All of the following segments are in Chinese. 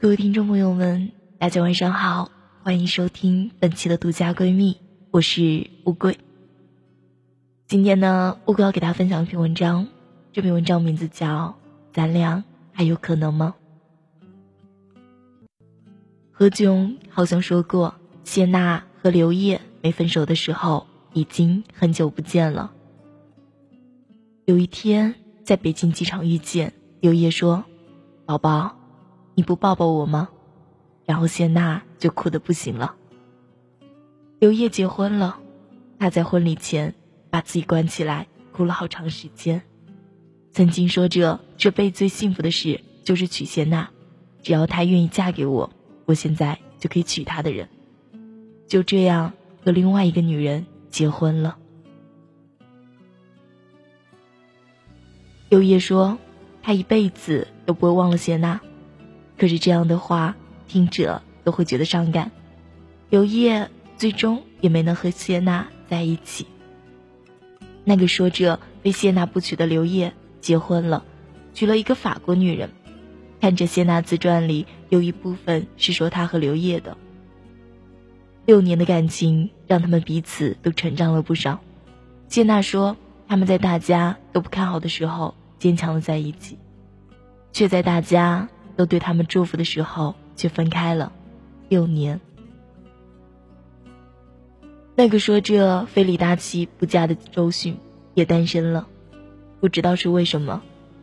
各位听众朋友们，大家晚上好，欢迎收听本期的独家闺蜜，我是乌龟。今天呢，乌龟要给大家分享一篇文章，这篇文章名字叫《咱俩还有可能吗》。何炅好像说过，谢娜和刘烨没分手的时候，已经很久不见了。有一天在北京机场遇见，刘烨说：“宝宝。”你不抱抱我吗？然后谢娜就哭得不行了。刘烨结婚了，他在婚礼前把自己关起来，哭了好长时间。曾经说着这辈子最幸福的事就是娶谢娜，只要她愿意嫁给我，我现在就可以娶她的人。就这样和另外一个女人结婚了。刘烨说，他一辈子都不会忘了谢娜。可是这样的话，听者都会觉得伤感。刘烨最终也没能和谢娜在一起。那个说着非谢娜不娶的刘烨结婚了，娶了一个法国女人。看着谢娜自传里有一部分是说她和刘烨的。六年的感情让他们彼此都成长了不少。谢娜说他们在大家都不看好的时候坚强的在一起，却在大家。都对他们祝福的时候，却分开了。六年，那个说着非李大齐不嫁的周迅也单身了，不知道是为什么，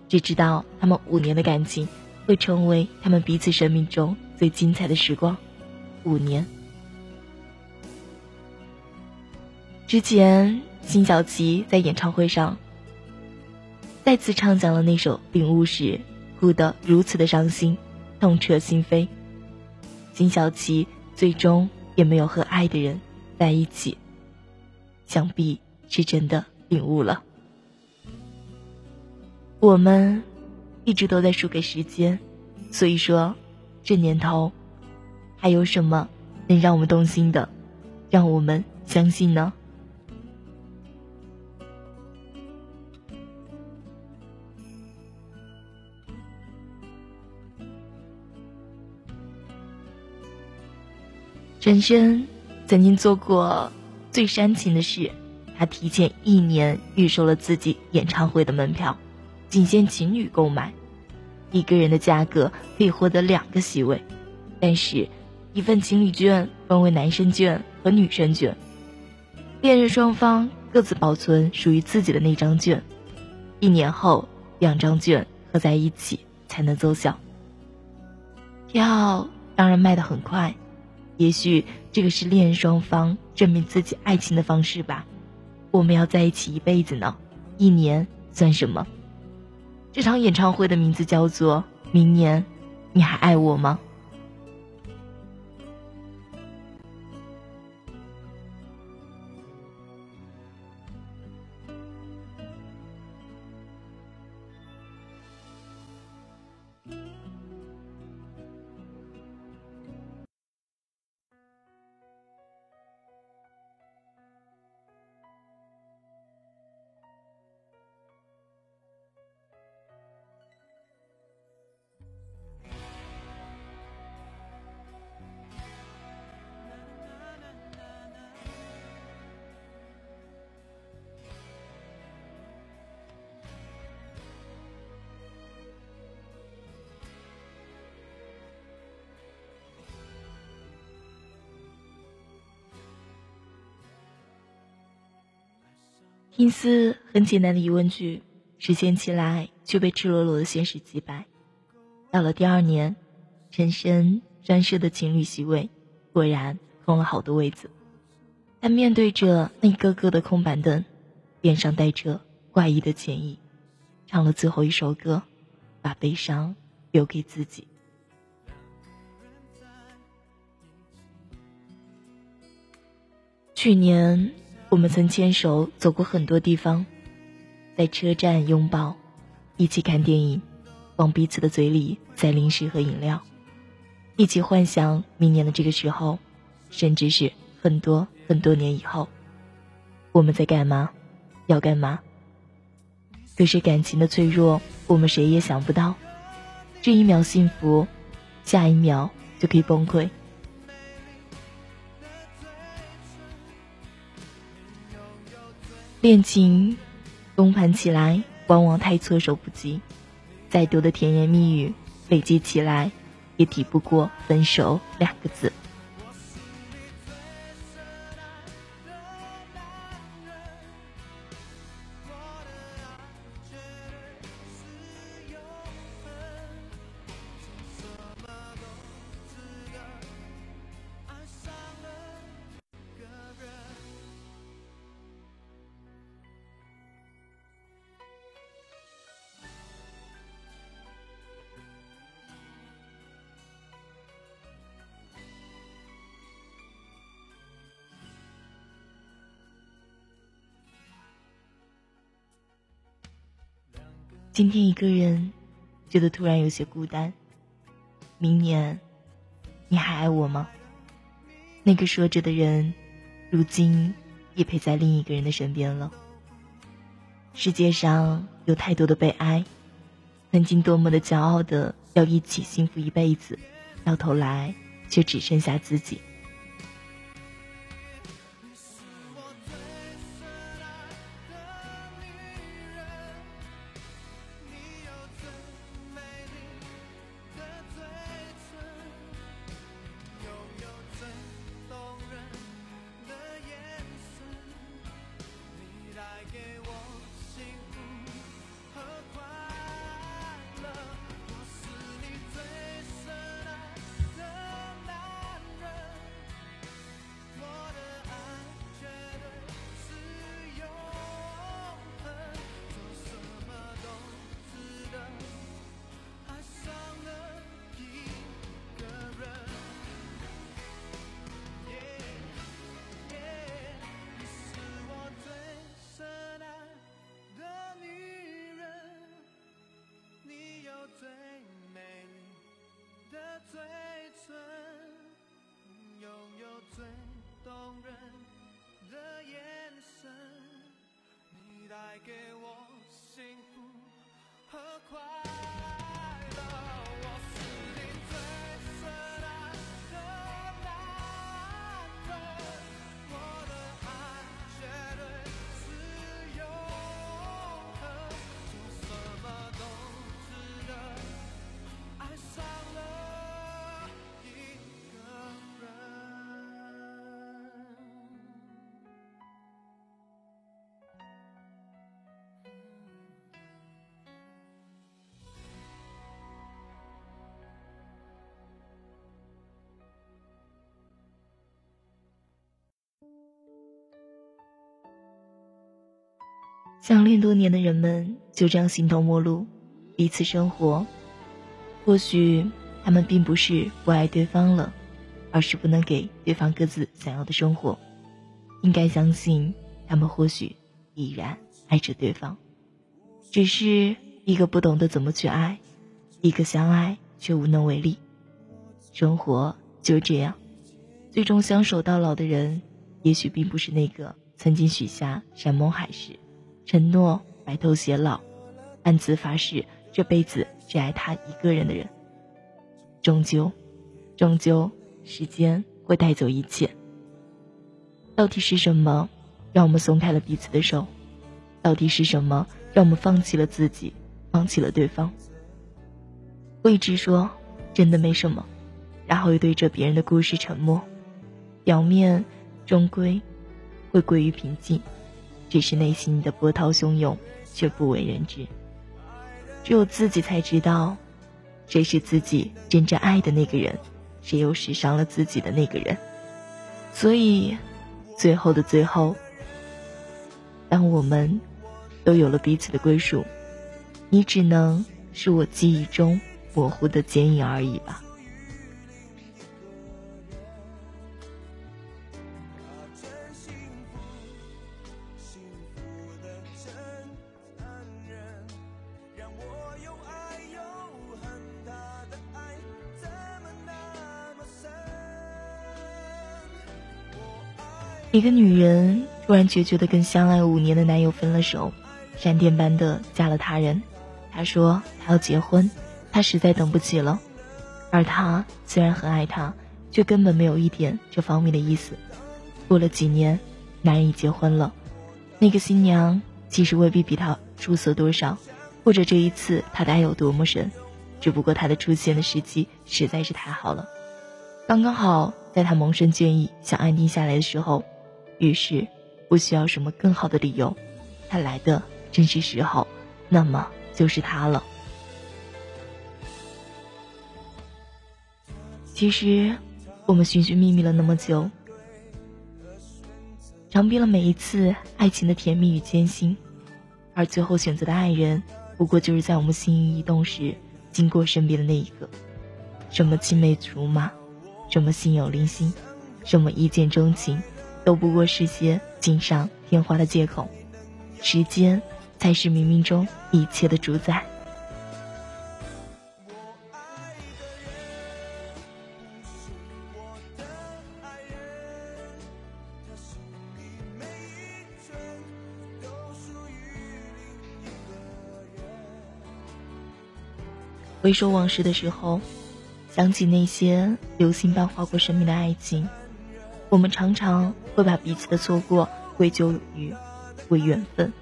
只知道他们五年的感情会成为他们彼此生命中最精彩的时光。五年之前，辛晓琪在演唱会上再次唱响了那首《领悟》时。哭得如此的伤心，痛彻心扉。金小琪最终也没有和爱的人在一起，想必是真的领悟了。我们一直都在输给时间，所以说，这年头，还有什么能让我们动心的，让我们相信呢？陈升曾经做过最煽情的事，他提前一年预售了自己演唱会的门票，仅限情侣购买，一个人的价格可以获得两个席位，但是，一份情侣券分为男生券和女生券，恋人双方各自保存属于自己的那张券，一年后两张券合在一起才能奏效。票当然卖得很快。也许这个是恋人双方证明自己爱情的方式吧。我们要在一起一辈子呢，一年算什么？这场演唱会的名字叫做《明年，你还爱我吗》。听似很简单的疑问句，实现起来却被赤裸裸的现实击败。到了第二年，陈深专设的情侣席位果然空了好多位子。他面对着那一个个的空板凳，脸上带着怪异的歉意，唱了最后一首歌，把悲伤留给自己。去年。我们曾牵手走过很多地方，在车站拥抱，一起看电影，往彼此的嘴里塞零食和饮料，一起幻想明年的这个时候，甚至是很多很多年以后，我们在干嘛，要干嘛。可是感情的脆弱，我们谁也想不到，这一秒幸福，下一秒就可以崩溃。恋情崩盘起来，往往太措手不及，再多的甜言蜜语累积起来，也抵不过“分手”两个字。今天一个人，觉得突然有些孤单。明年，你还爱我吗？那个说着的人，如今也陪在另一个人的身边了。世界上有太多的悲哀，曾经多么的骄傲的要一起幸福一辈子，到头来却只剩下自己。相恋多年的人们就这样形同陌路，彼此生活。或许他们并不是不爱对方了，而是不能给对方各自想要的生活。应该相信，他们或许依然爱着对方，只是一个不懂得怎么去爱，一个相爱却无能为力。生活就这样，最终相守到老的人，也许并不是那个曾经许下山盟海誓。承诺白头偕老，暗自发誓这辈子只爱他一个人的人，终究，终究，时间会带走一切。到底是什么，让我们松开了彼此的手？到底是什么，让我们放弃了自己，放弃了对方？我一直说真的没什么，然后又对着别人的故事沉默，表面终归会归于平静。只是内心的波涛汹涌，却不为人知。只有自己才知道，谁是自己真正爱的那个人，谁又是伤了自己的那个人。所以，最后的最后，当我们都有了彼此的归属，你只能是我记忆中模糊的剪影而已吧。一个女人突然决绝的跟相爱五年的男友分了手，闪电般的嫁了他人。她说她要结婚，她实在等不起了。而他虽然很爱她，却根本没有一点这方面的意思。过了几年，男人已结婚了，那个新娘其实未必比他出色多少，或者这一次他的爱有多么深，只不过他的出现的时机实在是太好了，刚刚好在他萌生倦意想安定下来的时候，于是不需要什么更好的理由，他来的正是时候，那么就是他了。其实，我们寻寻觅觅了那么久，尝遍了每一次爱情的甜蜜与艰辛，而最后选择的爱人，不过就是在我们心意移动时经过身边的那一个。什么青梅竹马，什么心有灵犀，什么一见钟情，都不过是些锦上添花的借口。时间，才是冥冥中一切的主宰。回首往事的时候，想起那些流星般划过生命的爱情，我们常常会把彼此的错过归咎于为缘分。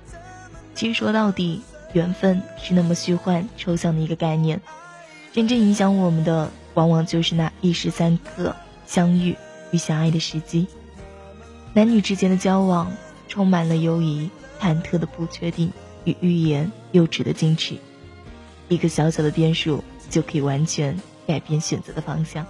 其实说到底，缘分是那么虚幻抽象的一个概念，真正影响我们的，往往就是那一时三刻相遇与相爱的时机。男女之间的交往，充满了犹疑、忐忑的不确定与欲言又止的矜持。一个小小的变数就可以完全改变选择的方向。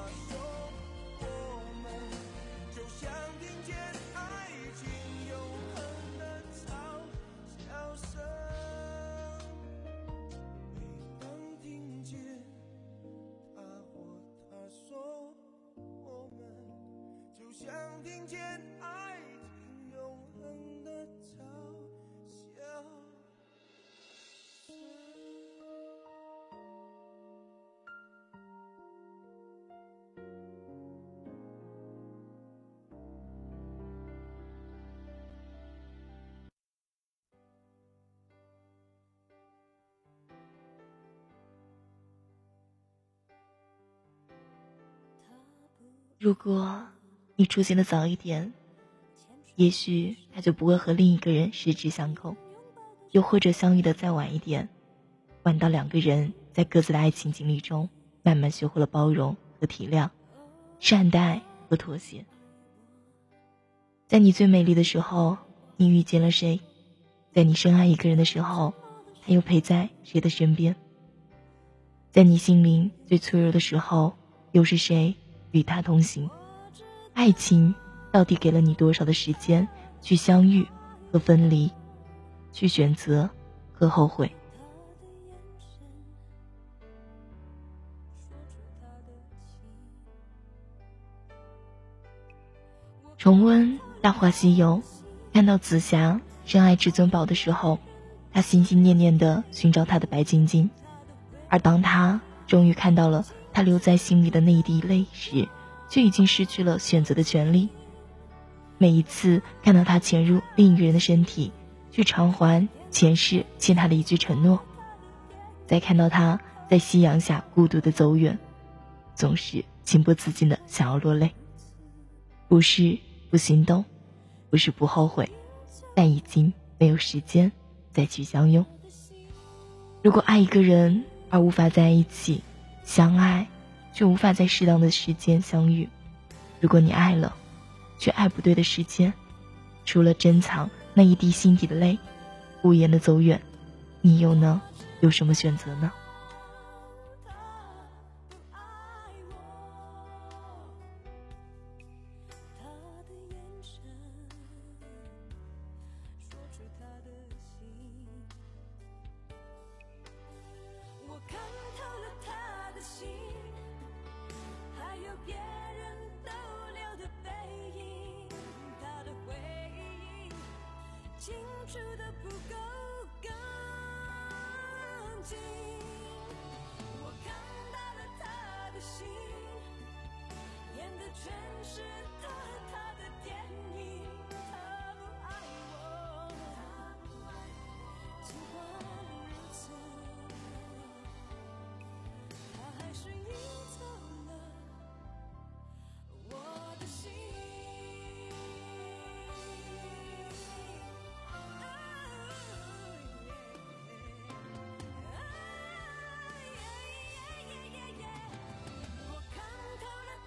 如果你出现的早一点，也许他就不会和另一个人十指相扣；又或者相遇的再晚一点，晚到两个人在各自的爱情经历中慢慢学会了包容和体谅、善待和妥协。在你最美丽的时候，你遇见了谁？在你深爱一个人的时候，他又陪在谁的身边？在你心灵最脆弱的时候，又是谁？与他同行，爱情到底给了你多少的时间去相遇和分离，去选择和后悔？重温《大话西游》，看到紫霞深爱至尊宝的时候，他心心念念的寻找他的白晶晶，而当他终于看到了。他留在心里的那一滴泪时，就已经失去了选择的权利。每一次看到他潜入另一个人的身体，去偿还前世欠他的一句承诺，再看到他在夕阳下孤独的走远，总是情不自禁的想要落泪。不是不心动，不是不后悔，但已经没有时间再去相拥。如果爱一个人而无法在一起。相爱，却无法在适当的时间相遇。如果你爱了，却爱不对的时间，除了珍藏那一滴心底的泪，无言的走远，你又能有什么选择呢？住的不够干净，我看到了他的心，演的全是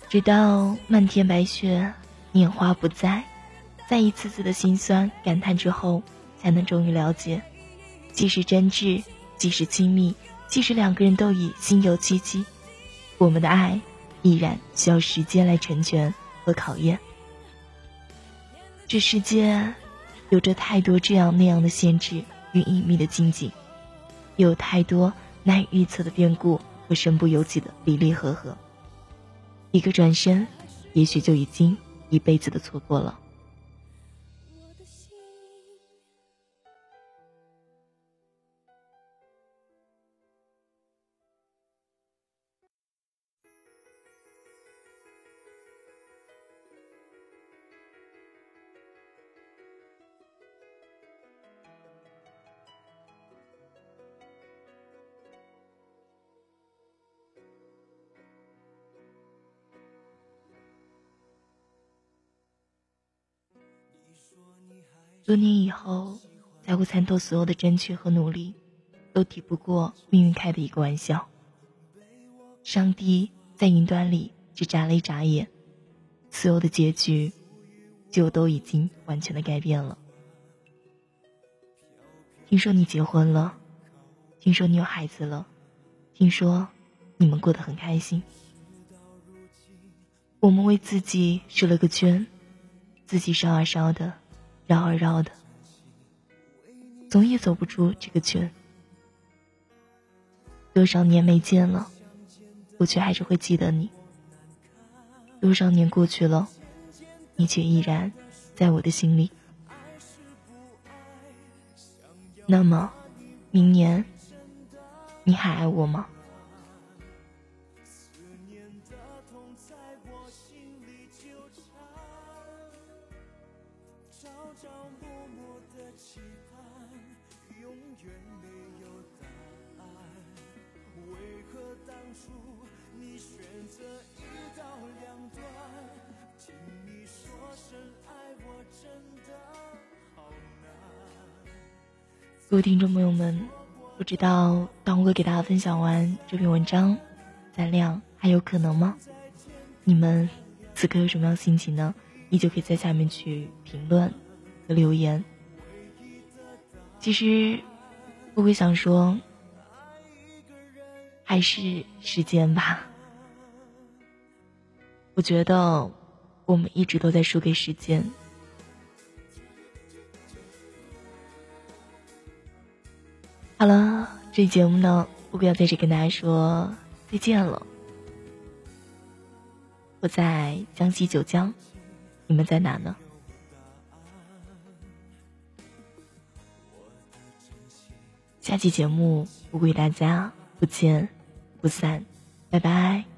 直到漫天白雪，年华不在，在一次次的心酸感叹之后，才能终于了解，即使真挚，即使亲密，即使两个人都已心有戚戚，我们的爱依然需要时间来成全和考验。这世界有着太多这样那样的限制与隐秘的禁忌，有太多难以预测的变故和身不由己的离离合合。一个转身，也许就已经一辈子的错过了。多年以后，才会参透所有的争取和努力，都抵不过命运开的一个玩笑。上帝在云端里只眨了一眨眼，所有的结局就都已经完全的改变了。听说你结婚了，听说你有孩子了，听说你们过得很开心。我们为自己设了个圈，自己烧啊烧的。绕啊绕的，总也走不出这个圈。多少年没见了，我却还是会记得你。多少年过去了，你却依然在我的心里。那么，明年你还爱我吗？各位听众朋友们，不知道当我给大家分享完这篇文章，咱俩还有可能吗？你们此刻有什么样心情呢？你就可以在下面去评论和留言。其实我会想说，还是时间吧。我觉得我们一直都在输给时间。好了，这节目呢，我要在这跟大家说再见了。我在江西九江，你们在哪呢？下期节目我与大家不见不散，拜拜。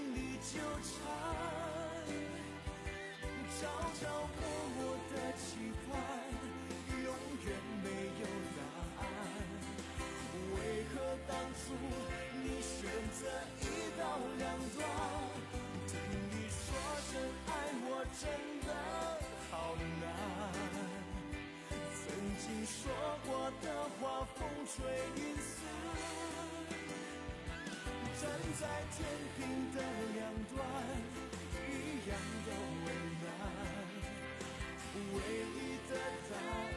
纠缠，朝朝暮暮的期盼，永远没有答案。为何当初你选择一刀两断？听你说声爱我真的。好难，曾经说过的话，风吹云散。站在天平的两端，一样的为难，唯一的答案。